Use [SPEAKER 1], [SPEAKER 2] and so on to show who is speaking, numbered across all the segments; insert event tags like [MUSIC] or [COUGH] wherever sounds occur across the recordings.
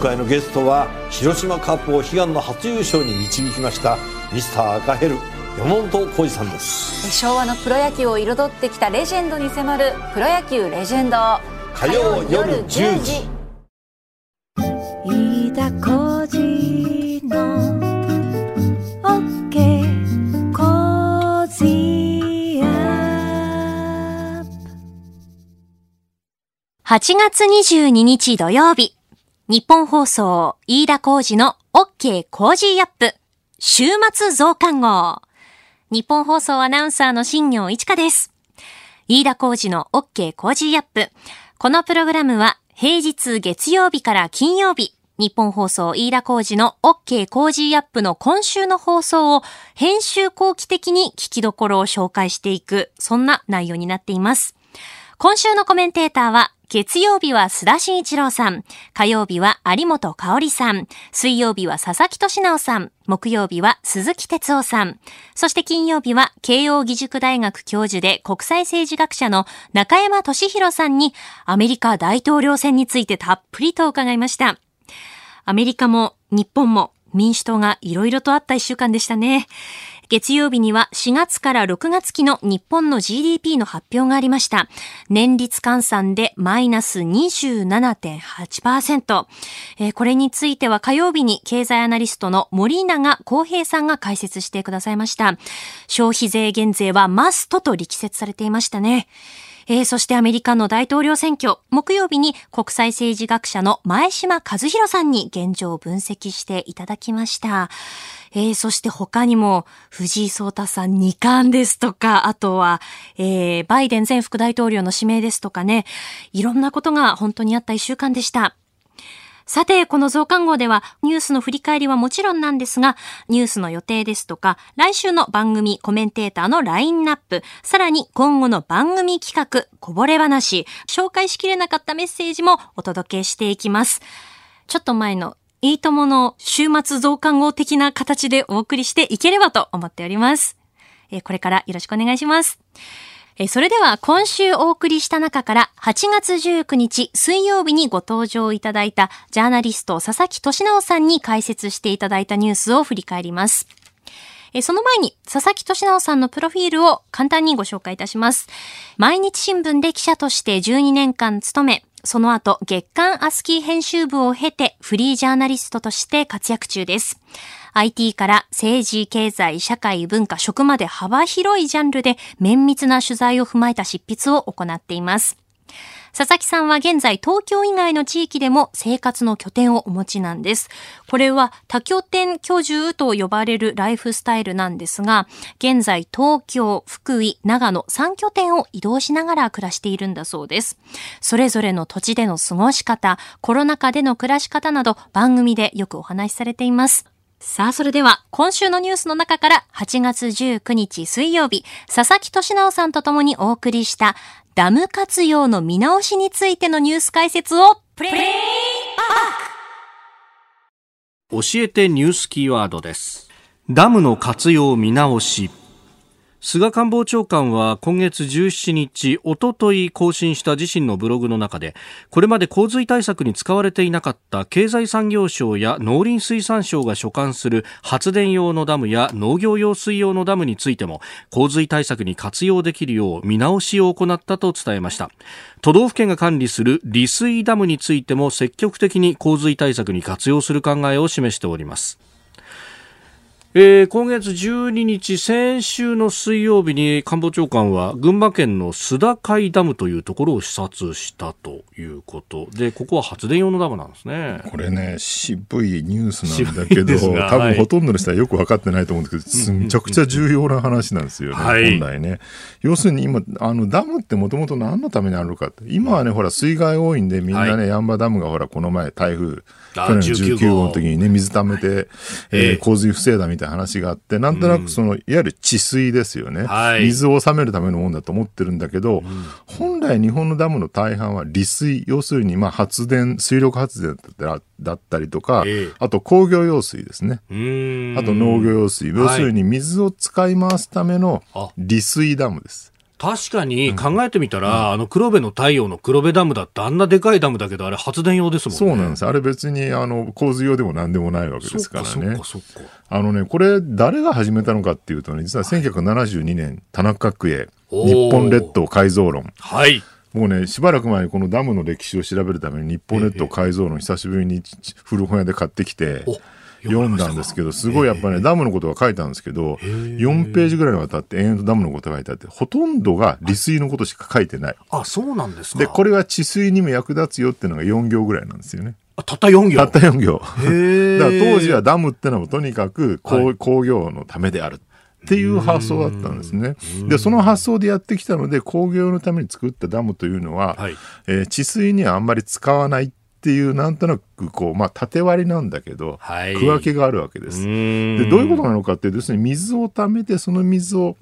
[SPEAKER 1] 回のゲストは広島カープを悲願の初優勝に導きましたミスター赤ヘル山本浩二さんです。
[SPEAKER 2] 昭和のプロ野球を彩ってきたレジェンドに迫る「プロ野球レジェンド」
[SPEAKER 1] 火曜夜10時。
[SPEAKER 3] 飯田浩司の OK Cozy up。
[SPEAKER 4] 8月22日土曜日、ニッポン放送飯田浩司の OK Cozy up 週末増刊号。ニッポン放送アナウンサーの新行市佳です。飯田浩司の OK Cozy up。このプログラムは平日月曜日から金曜日、日本放送飯田浩二の OK コージーアップの今週の放送を編集後期的に聞きどころを紹介していく、そんな内容になっています。今週のコメンテーターは、月曜日は須田慎一郎さん、火曜日は有本香里さん、水曜日は佐々木俊直さん、木曜日は鈴木哲夫さん、そして金曜日は慶応義塾大学教授で国際政治学者の中山俊弘さんにアメリカ大統領選についてたっぷりと伺いました。アメリカも日本も民主党がいろいろとあった一週間でしたね。月曜日には4月から6月期の日本の GDP の発表がありました。年率換算でマイナス27.8%。えーこれについては火曜日に経済アナリストの森永康平さんが解説してくださいました。消費税減税はマストと力説されていましたね。えーそしてアメリカの大統領選挙、木曜日に国際政治学者の前島和弘さんに現状を分析していただきました。えーそして他にも藤井聡太さん2冠ですとか、あとは、えーバイデン前副大統領の指名ですとかね、いろんなことが本当にあった1週間でした。さて、この増刊号ではニュースの振り返りはもちろんなんですが、ニュースの予定ですとか、来週の番組コメンテーターのラインナップ、さらに今後の番組企画、こぼれ話、紹介しきれなかったメッセージもお届けしていきます。ちょっと前のいいともの週末増刊号的な形でお送りしていければと思っております。これからよろしくお願いします。えそれでは今週お送りした中から8月19日水曜日にご登場いただいたジャーナリスト佐々木俊直さんに解説していただいたニュースを振り返ります。その前に、佐々木俊直さんのプロフィールを簡単にご紹介いたします。毎日新聞で記者として12年間勤め、その後、月刊アスキー編集部を経て、フリージャーナリストとして活躍中です。IT から政治、経済、社会、文化、食まで幅広いジャンルで綿密な取材を踏まえた執筆を行っています。佐々木さんは現在東京以外の地域でも生活の拠点をお持ちなんです。これは多拠点居住と呼ばれるライフスタイルなんですが、現在東京、福井、長野3拠点を移動しながら暮らしているんだそうです。それぞれの土地での過ごし方、コロナ禍での暮らし方など番組でよくお話しされています。さあ、それでは、今週のニュースの中から、8月19日水曜日、佐々木俊直さんと共にお送りした、ダム活用の見直しについてのニュース解説を、プレイバック!
[SPEAKER 5] 教えてニュースキーワードです。ダムの活用見直し。菅官房長官は今月17日、おととい更新した自身のブログの中で、これまで洪水対策に使われていなかった経済産業省や農林水産省が所管する発電用のダムや農業用水用のダムについても、洪水対策に活用できるよう見直しを行ったと伝えました。都道府県が管理する利水ダムについても積極的に洪水対策に活用する考えを示しております。えー今月12日、先週の水曜日に官房長官は群馬県の須田海ダムというところを視察したということで、ここは発電用のダムなんですね。
[SPEAKER 6] これね、渋いニュースなんだけど、多分ほとんどの人はよく分かってないと思うんですけど、めちゃくちゃ重要な話なんですよね、
[SPEAKER 5] はい
[SPEAKER 6] 本来ね。要するに今、あの、ダムってもともと何のためにあるのかって。今はね、ほら、水害多いんで、みんなね、
[SPEAKER 5] は
[SPEAKER 6] ヤンバダムがほら、この前、台風、
[SPEAKER 5] あ
[SPEAKER 6] 去年の
[SPEAKER 5] 19
[SPEAKER 6] 19号の時にね、水溜めて、
[SPEAKER 5] ええ
[SPEAKER 6] え。ー洪水防いだみたいな話があって、なんとなくその、いわゆる治水ですよね。
[SPEAKER 5] はい。
[SPEAKER 6] 水を収めるためのもんだと思ってるんだけど、本来日本のダムの大半は利水、要するにまあ発電、水力発電だっただったりとか、
[SPEAKER 5] ええ。
[SPEAKER 6] あと工業用水ですね。
[SPEAKER 5] うーん。
[SPEAKER 6] あと農業用水。要するに水を使い回すための
[SPEAKER 5] あ。
[SPEAKER 6] 利水ダムです。
[SPEAKER 5] 確かに考えてみたら、あの黒部の太陽の黒部ダムだってあんなでかいダムだけど、あれ発電用ですもんね。
[SPEAKER 6] そうなんです。あれ別に、あの、洪水用でも何でもないわけですからね
[SPEAKER 5] そっか。そっかそっか。
[SPEAKER 6] あのね、これ、誰が始めたのかっていうとね、実は1972年、田中角栄、日本列島改造論。
[SPEAKER 5] はい。
[SPEAKER 6] もうね、しばらく前にこのダムの歴史を調べるために日本列島改造論久しぶりに古本屋で買ってきて
[SPEAKER 5] お、
[SPEAKER 6] 読んだんですけど、すごいやっぱね、ダムのことが書いたんですけど、4ページぐらいにわたって延々とダムのことが書いてあって、ほとんどが利水のことしか書いてない。
[SPEAKER 5] あ、そうなんですか。
[SPEAKER 6] で、これは治水にも役立つよっていうのが4行ぐらいなんですよね。
[SPEAKER 5] あたった4行。
[SPEAKER 6] たった4行。
[SPEAKER 5] へ [LAUGHS]
[SPEAKER 6] だから当時は
[SPEAKER 5] は、
[SPEAKER 6] ダムってのはとにかく工,、工業のためであるっていう発想だったんですね。で、その発想でやってきたので工業のために作ったダムというのは、
[SPEAKER 5] はい
[SPEAKER 6] えー治水にはあんまり使わないっていうなんとなくこう、まあ、縦割りなんだけど、
[SPEAKER 5] はい
[SPEAKER 6] 区分けがあるわけです。
[SPEAKER 5] で
[SPEAKER 6] でどういうことなのかっていうと要するに水を溜めてその水を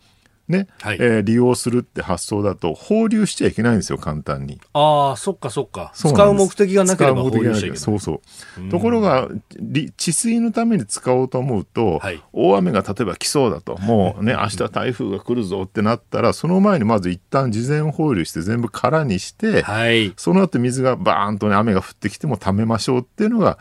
[SPEAKER 6] ね、
[SPEAKER 5] はい
[SPEAKER 6] えー利用するって発想だと放流しちゃいけないんですよ簡単に。
[SPEAKER 5] ああ、そっかそっか。使う目的がなければ放流しちゃいけない。
[SPEAKER 6] そうそう。ところが、り治水のために使おうと思うと、
[SPEAKER 5] はい
[SPEAKER 6] 大雨が例えば来そうだと、もうね、明日台風が来るぞってなったら、その前にまず一旦事前放流して全部空にして、
[SPEAKER 5] はい。
[SPEAKER 6] その後水がバーンとね、雨が降ってきても溜めましょうっていうのが、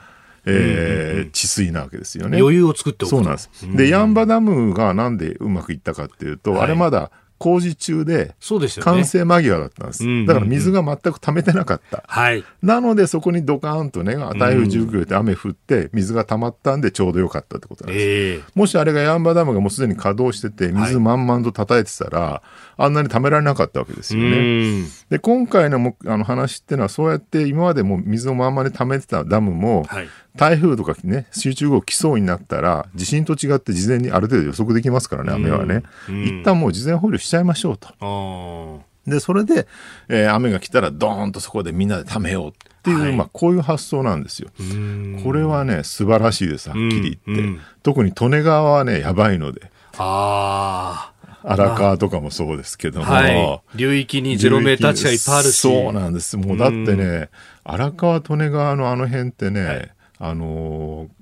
[SPEAKER 6] えー治水なわけですよね。
[SPEAKER 5] 余裕を作っておくと
[SPEAKER 6] そうなんです。で、ヤンバダムがなんでうまくいったかっていうと、
[SPEAKER 5] はい
[SPEAKER 6] あれまだ工事中で。完成間際だったんです。だから水が全く溜めてなかった。
[SPEAKER 5] はい。
[SPEAKER 6] なのでそこにドカーンとね、台風19号で雨降って水が溜まったんでちょうどよかったってことなんです。
[SPEAKER 5] ええ
[SPEAKER 6] もしあれがヤンバダムがもうすでに稼働してて水満々と叩いてたら、あんなに溜められなかったわけですよね。
[SPEAKER 5] うん
[SPEAKER 6] で、今回のもあの話っていうのはそうやって今までもう水をまんまに溜めてたダムも、
[SPEAKER 5] はい。
[SPEAKER 6] 台風とかね、集中豪雨来そうになったら、地震と違って事前にある程度予測できますからね、雨はね。
[SPEAKER 5] うん
[SPEAKER 6] 一旦もう事前放流しちゃいましょうと。
[SPEAKER 5] あ
[SPEAKER 6] で、それで、えー雨が来たらドーンとそこでみんなで貯めようっていう、
[SPEAKER 5] はい
[SPEAKER 6] まあこういう発想なんですよ。これはね、素晴らしいです、はっきり言って。特に利根川はね、やばいので。
[SPEAKER 5] あ
[SPEAKER 6] 荒川とかもそうですけど
[SPEAKER 5] あ。
[SPEAKER 6] も。
[SPEAKER 5] はい。流域にゼロメーター地がいっぱいあるし。
[SPEAKER 6] そうなんです。もうだってね、荒川利根川のあの辺ってね、
[SPEAKER 5] はい
[SPEAKER 6] あのーす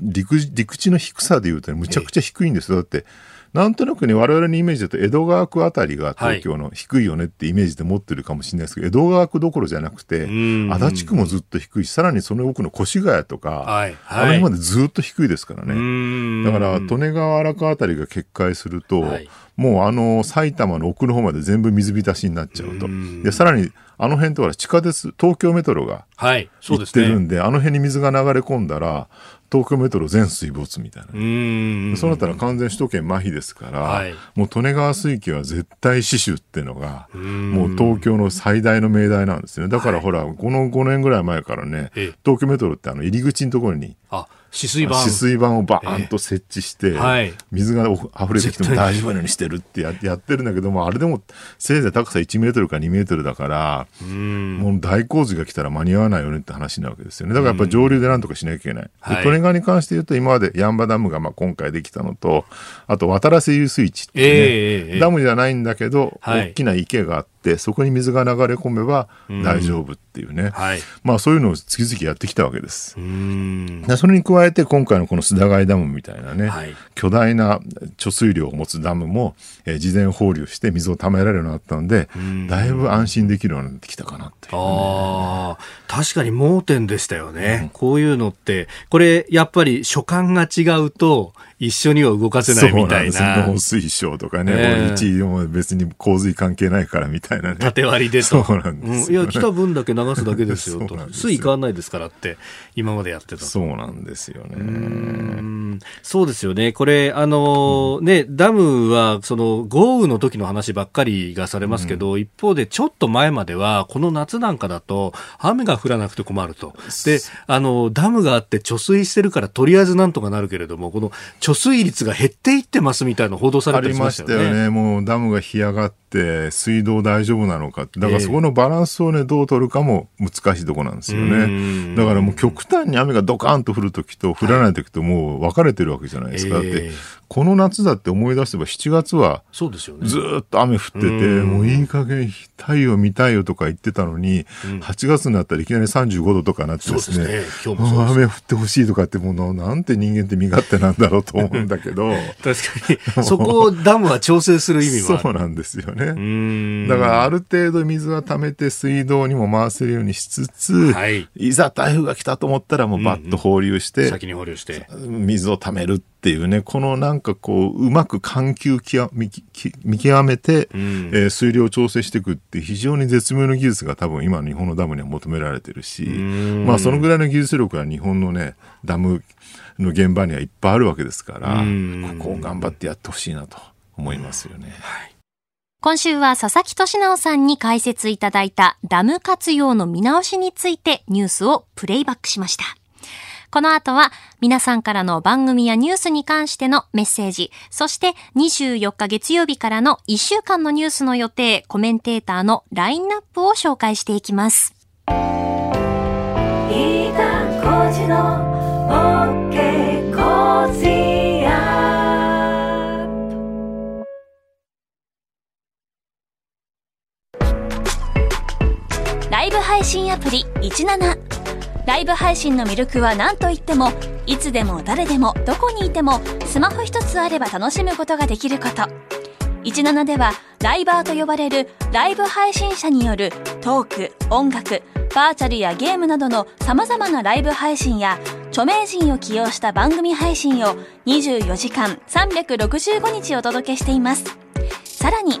[SPEAKER 6] 陸陸地の低さでいうとねむちゃくちゃ低いんですよ。だって、なんとなくね、我々のイメージだと江戸川区あたりが東京の低いよねってイメージで持ってるかもしれないですけど、江戸川区どころじゃなくて、
[SPEAKER 5] ん
[SPEAKER 6] 足立区もずっと低いし、さらにその奥の越谷とか、
[SPEAKER 5] はい。
[SPEAKER 6] あの
[SPEAKER 5] はい。
[SPEAKER 6] 辺までずっと低いですからね。
[SPEAKER 5] ね
[SPEAKER 6] だから、利根川荒川あたりが決壊すると、
[SPEAKER 5] はい
[SPEAKER 6] もうあの埼玉の奥の方まで全部水浸しになっちゃうと。
[SPEAKER 5] うん
[SPEAKER 6] で、さらにあの辺とか地下鉄、東京メトロが
[SPEAKER 5] はい。そう
[SPEAKER 6] 行。ってるんで、あの辺に水が流れ込んだら、東京メトロ全水没みたいな。
[SPEAKER 5] うん。
[SPEAKER 6] そうなったら完全首都圏麻痺ですから、
[SPEAKER 5] はい
[SPEAKER 6] もう利根川水系は絶対死守っていうのが、
[SPEAKER 5] ん
[SPEAKER 6] もう東京の最大の命題なんですよね。だからほら、この5年ぐらい前からね
[SPEAKER 5] ええ、
[SPEAKER 6] 東京メトロってあの入り口のところに、
[SPEAKER 5] あ、止水板。
[SPEAKER 6] 止水板をバーンと設置して、
[SPEAKER 5] はい
[SPEAKER 6] 水が溢れてきても大丈夫なようにしてるってややってるんだけども、あれでもせいぜい高さ1メートルか2メートルだから、
[SPEAKER 5] うん。
[SPEAKER 6] もう大洪水が来たら間に合わないよねって話なわけですよね。だからやっぱり上流でなんとかしなきゃいけない。
[SPEAKER 5] はい
[SPEAKER 6] で、利根川に関して言うと今までヤンバダムがまあ今回できたのと、あと渡良瀬遊水地ってね、
[SPEAKER 5] ええええ。
[SPEAKER 6] ダムじゃないんだけど、
[SPEAKER 5] はい。
[SPEAKER 6] 大きな池があって、そこに水が流れ込めば大丈夫っていうね。
[SPEAKER 5] はい。
[SPEAKER 6] まあそういうのを次々やってきたわけです。
[SPEAKER 5] うん。
[SPEAKER 6] でそれに加えて今回のこの須田貝ダムみたいなね、
[SPEAKER 5] はい
[SPEAKER 6] 巨大な貯水量を持つダムも、えー事前放流して水を貯められるようになったので、だいぶ安心できるようになってきたかなっていう、
[SPEAKER 5] ああ、確かに盲点でしたよね。こういうのって、これ、やっぱり所感が違うと、一緒には動かせないみたい
[SPEAKER 6] そうなん
[SPEAKER 5] な。
[SPEAKER 6] です農水省とかね、
[SPEAKER 5] ねえ
[SPEAKER 6] もう一位も別に洪水関係ないからみたいなね。
[SPEAKER 5] 縦割りでと。
[SPEAKER 6] そうなんですよね
[SPEAKER 5] うんいや、来た分だけ流すだけですよと
[SPEAKER 6] そうなん。ですよ
[SPEAKER 5] 水位変わんないですからって、今までやってたと。
[SPEAKER 6] そうなんですよね。
[SPEAKER 5] うんそうですよね。これ、あのね、ダムは、その、豪雨の時の話ばっかりがされますけど、一方で、ちょっと前までは、この夏なんかだと、雨が降らなくて困ると。で、あの、ダムがあって貯水してるから、とりあえずなんとかなるけれども、この貯水率が減っていってますみたいな報道され
[SPEAKER 6] あ
[SPEAKER 5] たりしま
[SPEAKER 6] りま
[SPEAKER 5] したよね。
[SPEAKER 6] ね。もうダムが干上がって、水道大丈夫なのかって。だから
[SPEAKER 5] ええ
[SPEAKER 6] そこのバランスをね、どう取るかも難しいとこなんですよ
[SPEAKER 5] うん
[SPEAKER 6] ね。だからもう極端に雨がドカーンと降るときと降らないときともう分かれてるわけじゃないですか。だって
[SPEAKER 5] ええ、
[SPEAKER 6] この夏だって思い出せば7月は
[SPEAKER 5] そうですよね。
[SPEAKER 6] ずーっと雨降ってて、
[SPEAKER 5] うん
[SPEAKER 6] もういい加減太陽見たいよとか言ってたのに、8月になったらいきなり35度とかなってですね、
[SPEAKER 5] すね
[SPEAKER 6] 雨降ってほしいとかってもうななんて人間って身勝手なんだろうと思うんだけど。[LAUGHS]
[SPEAKER 5] 確かに。そこをダムは調整する意味もある。
[SPEAKER 6] そうなんですよね。
[SPEAKER 5] うん
[SPEAKER 6] だからある程度水は溜めて水道にも回せるようにしつつ、
[SPEAKER 5] はい。
[SPEAKER 6] いざ台風が来たと思ったらもうバッと放流して、
[SPEAKER 5] 先に放流して。
[SPEAKER 6] 水を溜めるっていうね、このなんかこう、うまく緩急きわ見き見極めて、
[SPEAKER 5] ん
[SPEAKER 6] えー水量を調整していくって非常に絶妙な技術が多分今の日本のダムには求められてるし、
[SPEAKER 5] ん
[SPEAKER 6] まあそのぐらいの技術力は日本のね、ダムの現場にはいっぱいあるわけですから、
[SPEAKER 5] うん
[SPEAKER 6] ここを頑張ってやってほしいなと思いますよね。
[SPEAKER 4] 今週は佐々木俊直さんに解説いただいたダム活用の見直しについてニュースをプレイバックしました。この後は皆さんからの番組やニュースに関してのメッセージ、そして24日月曜日からの1週間のニュースの予定、コメンテーターのラインナップを紹介していきます。
[SPEAKER 3] 飯田浩司の OK コージーアップ
[SPEAKER 7] ライブ配信アプリ17ライブ配信の魅力は何といってもいつでも誰でもどこにいてもスマホ一つあれば楽しむことができること。17ではライバーと呼ばれるライブ配信者によるトーク音楽バーチャルやゲームなどの様々なライブ配信や著名人を起用した番組配信を24時間365日お届けしています。さらに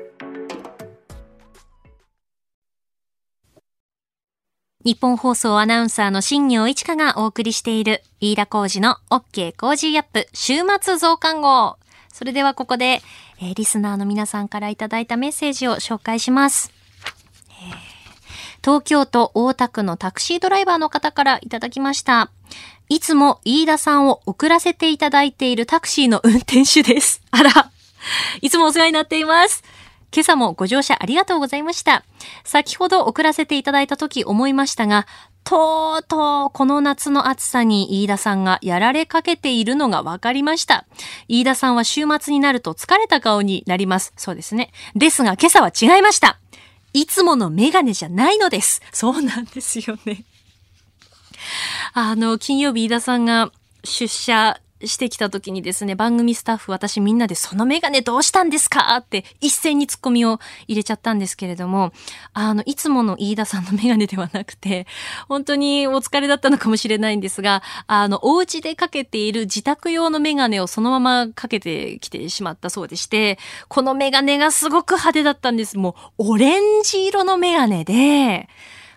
[SPEAKER 4] 日本放送アナウンサーの新業一華がお送りしている飯田浩二の OK 工事アップ週末増刊号。それではここで、えーリスナーの皆さんからいただいたメッセージを紹介します。えー東京都大田区のタクシードライバーの方からいただきました。いつも飯田さんを送らせていただいているタクシーの運転手です。あら、いつもお世話になっています。今朝もご乗車ありがとうございました。先ほど送らせていただいた時思いましたが、とうとうこの夏の暑さに飯田さんがやられかけているのが分かりました。飯田さんは週末になると疲れた顔になります。そうですね。ですが今朝は違いました。いつものメガネじゃないのです。そうなんですよね。あの、金曜日飯田さんが出社してきた時にですね、番組スタッフ私みんなでそのメガネどうしたんですか？って一斉にツッコミを入れちゃったんですけれども、あの、いつもの飯田さんのメガネではなくて、本当にお疲れだったのかもしれないんですが、あの、お家でかけている自宅用のメガネをそのままかけてきてしまったそうでして、このメガネがすごく派手だったんです。もう、オレンジ色のメガネで、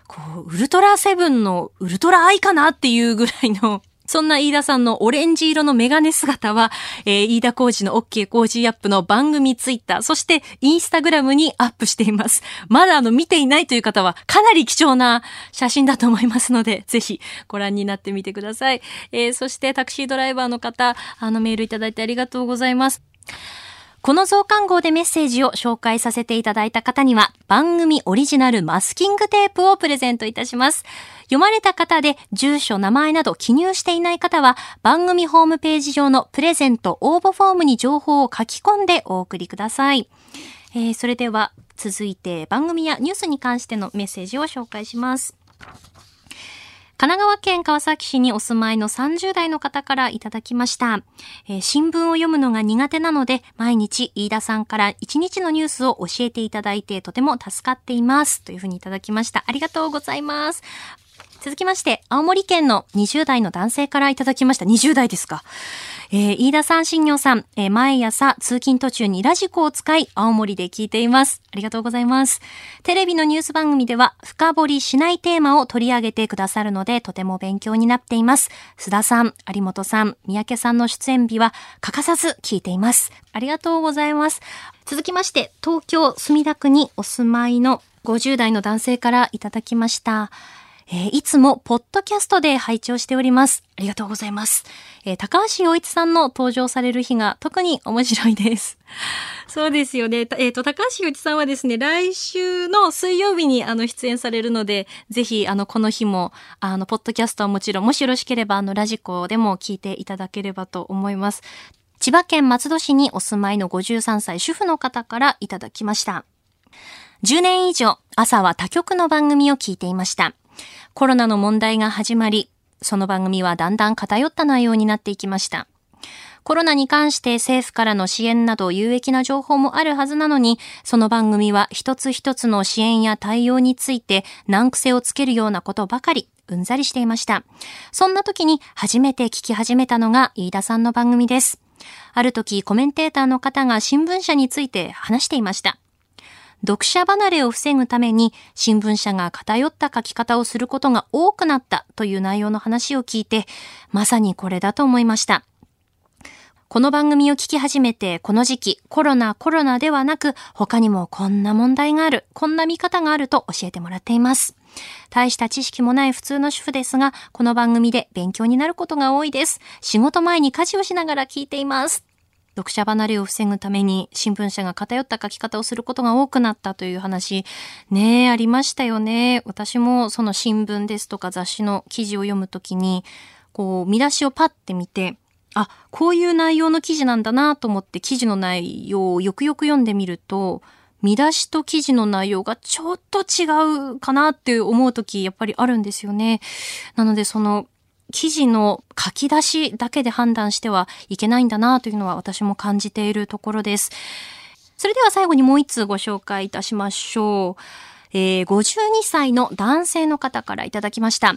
[SPEAKER 4] こう、ウルトラセブンのウルトラアイかなっていうぐらいの、そんな飯田さんのオレンジ色のメガネ姿は、えー飯田浩二の OK 工事アップの番組ツイッター、そしてインスタグラムにアップしています。まだあの見ていないという方はかなり貴重な写真だと思いますので、ぜひご覧になってみてください。えーそしてタクシードライバーの方、あのメールいただいてありがとうございます。この増刊号でメッセージを紹介させていただいた方には、番組オリジナルマスキングテープをプレゼントいたします。読まれた方で住所、名前など記入していない方は、番組ホームページ上のプレゼント応募フォームに情報を書き込んでお送りください。えーそれでは、続いて番組やニュースに関してのメッセージを紹介します。神奈川県川崎市にお住まいの30代の方からいただきました。えー新聞を読むのが苦手なので、毎日飯田さんから1日のニュースを教えていただいてとても助かっています。というふうにいただきました。ありがとうございます。続きまして、青森県の20代の男性からいただきました。20代ですか。えー飯田さん、新業さん、えー毎朝通勤途中にラジコを使い、青森で聞いています。ありがとうございます。テレビのニュース番組では、深掘りしないテーマを取り上げてくださるので、とても勉強になっています。須田さん、有本さん、三宅さんの出演日は欠かさず聞いています。ありがとうございます。続きまして、東京墨田区にお住まいの50代の男性からいただきました。えーいつもポッドキャストで拝聴しております。ありがとうございます。えー高橋洋一さんの登場される日が特に面白いです。[LAUGHS] そうですよね。えっ、と、高橋洋一さんはですね、来週の水曜日にあの出演されるので、ぜひあのこの日もあのポッドキャストはもちろん、もしよろしければあのラジコでも聞いていただければと思います。千葉県松戸市にお住まいの53歳主婦の方からいただきました。10年以上、朝は他局の番組を聞いていました。コロナの問題が始まり、その番組はだんだん偏った内容になっていきました。コロナに関して政府からの支援など有益な情報もあるはずなのに、その番組は一つ一つの支援や対応について難癖をつけるようなことばかり、うんざりしていました。そんな時に初めて聞き始めたのが飯田さんの番組です。ある時コメンテーターの方が新聞社について話していました。読者離れを防ぐために新聞社が偏った書き方をすることが多くなったという内容の話を聞いて、まさにこれだと思いました。この番組を聞き始めて、この時期、コロナ、コロナではなく、他にもこんな問題がある、こんな見方があると教えてもらっています。大した知識もない普通の主婦ですが、この番組で勉強になることが多いです。仕事前に家事をしながら聞いています。読者離れを防ぐために新聞社が偏った書き方をすることが多くなったという話、ねえ、ありましたよね。私もその新聞ですとか雑誌の記事を読むときに、こう、見出しをパッて見て、あ、こういう内容の記事なんだなと思って記事の内容をよくよく読んでみると、見出しと記事の内容がちょっと違うかなって思うときやっぱりあるんですよね。なのでその記事の書き出しだけで判断してはいけないんだなというのは私も感じているところです。それでは最後にもう一通ご紹介いたしましょう。えー、52歳の男性の方からいただきました。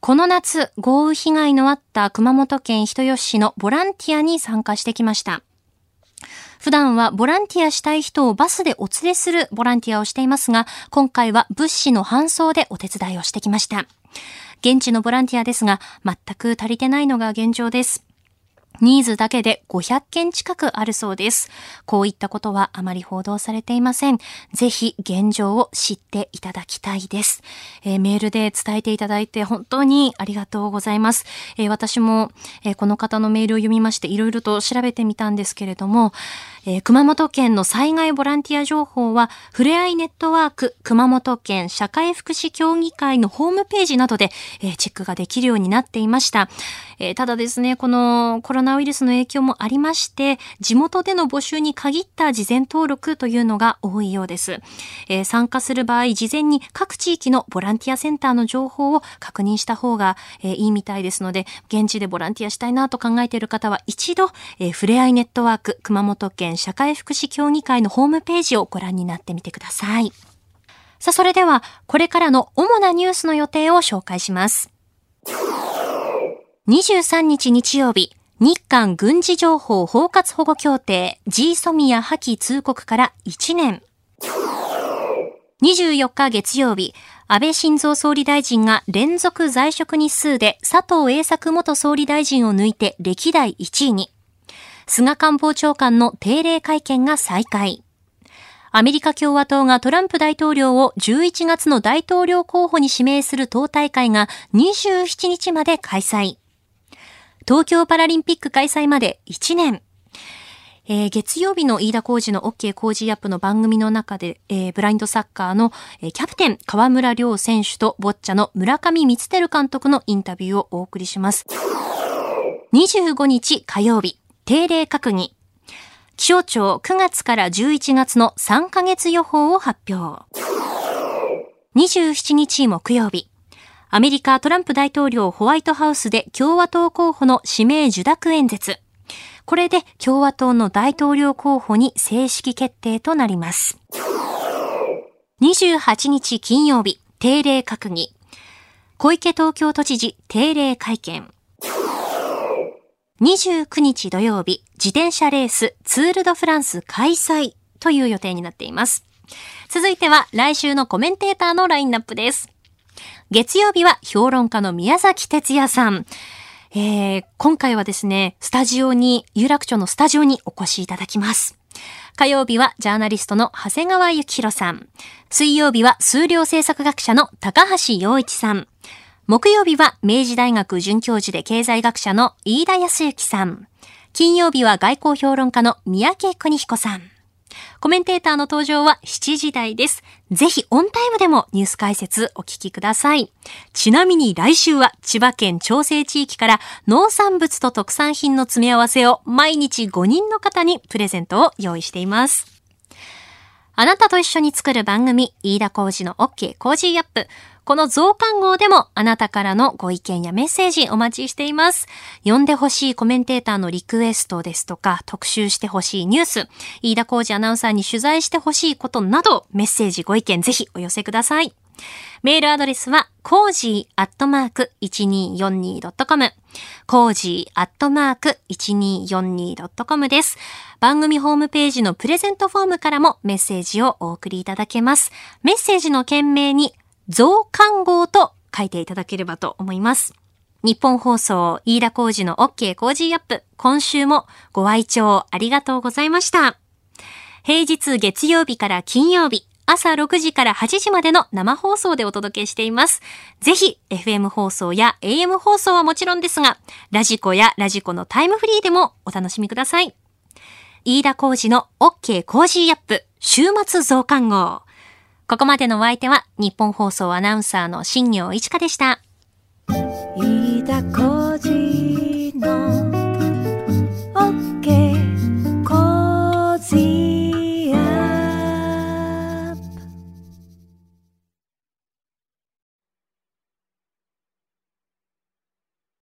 [SPEAKER 4] この夏、豪雨被害のあった熊本県人吉市のボランティアに参加してきました。普段はボランティアしたい人をバスでお連れするボランティアをしていますが、今回は物資の搬送でお手伝いをしてきました。現地のボランティアですが、全く足りてないのが現状です。ニーズだけで500件近くあるそうです。こういったことはあまり報道されていません。ぜひ現状を知っていただきたいです。えーメールで伝えていただいて本当にありがとうございます。えー私も、えーこの方のメールを読みましていろいろと調べてみたんですけれども、えー熊本県の災害ボランティア情報は、ふれあいネットワーク熊本県社会福祉協議会のホームページなどで、えーチェックができるようになっていました。えーただですね、このコロナウイルスの影響もありまして、地元での募集に限った事前登録というのが多いようです。え参加する場合、事前に各地域のボランティアセンターの情報を確認した方が、えいいみたいですので、現地でボランティアしたいなと考えている方は一度、えふれあいネットワーク熊本県社会福祉協議会のホームページをご覧になってみてください。さあ、それでは、これからの主なニュースの予定を紹介します。23日日曜日、日韓軍事情報包括保護協定 G ソミア破棄通告から1年。24日月曜日、安倍晋三総理大臣が連続在職日数で佐藤栄作元総理大臣を抜いて歴代1位に。菅官房長官の定例会見が再開。アメリカ共和党がトランプ大統領を11月の大統領候補に指名する党大会が27日まで開催。東京パラリンピック開催まで1年。えー月曜日の飯田浩二の OK 工事アップの番組の中で、えーブラインドサッカーの、えーキャプテン河村亮選手とボッチャの村上光輝監督のインタビューをお送りします。25日火曜日、定例閣議。気象庁9月から11月の3ヶ月予報を発表。27日木曜日、アメリカトランプ大統領ホワイトハウスで共和党候補の指名受諾演説。これで共和党の大統領候補に正式決定となります。28日金曜日、定例閣議。小池東京都知事定例会見。29日土曜日、自転車レースツールドフランス開催という予定になっています。続いては来週のコメンテーターのラインナップです。月曜日は評論家の宮崎哲也さん。えー、今回はですね、スタジオに、有楽町のスタジオにお越しいただきます。火曜日はジャーナリストの長谷川幸宏さん。水曜日は数量政策学者の高橋洋一さん。木曜日は明治大学准教授で経済学者の飯田康之さん。金曜日は外交評論家の三宅邦彦さん。コメンテーターの登場は7時台です。ぜひオンタイムでもニュース解説お聞きください。ちなみに来週は千葉県調整地域から農産物と特産品の詰め合わせを毎日5人の方にプレゼントを用意しています。あなたと一緒に作る番組、飯田浩司の OK Cozy up。この増刊号でもあなたからのご意見やメッセージお待ちしています。読んでほしいコメンテーターのリクエストですとか、特集してほしいニュース、飯田浩司アナウンサーに取材してほしいことなど、メッセージご意見ぜひお寄せください。メールアドレスは、 cozy アットマーク 1242.com。 cozy アットマーク 1242.com です。番組ホームページのプレゼントフォームからもメッセージをお送りいただけます。メッセージの件名に、増刊号と書いていただければと思います。日本放送、飯田浩二の OK 工事アップ。今週もご愛聴ありがとうございました。平日月曜日から金曜日、朝6時から8時までの生放送でお届けしています。ぜひ、FM 放送や AM 放送はもちろんですが、ラジコやラジコのタイムフリーでもお楽しみください。飯田浩二の OK 工事アップ、週末増刊号。ここまでのお相手は、日本放送アナウンサーの新業一華でした。
[SPEAKER 3] 飯田浩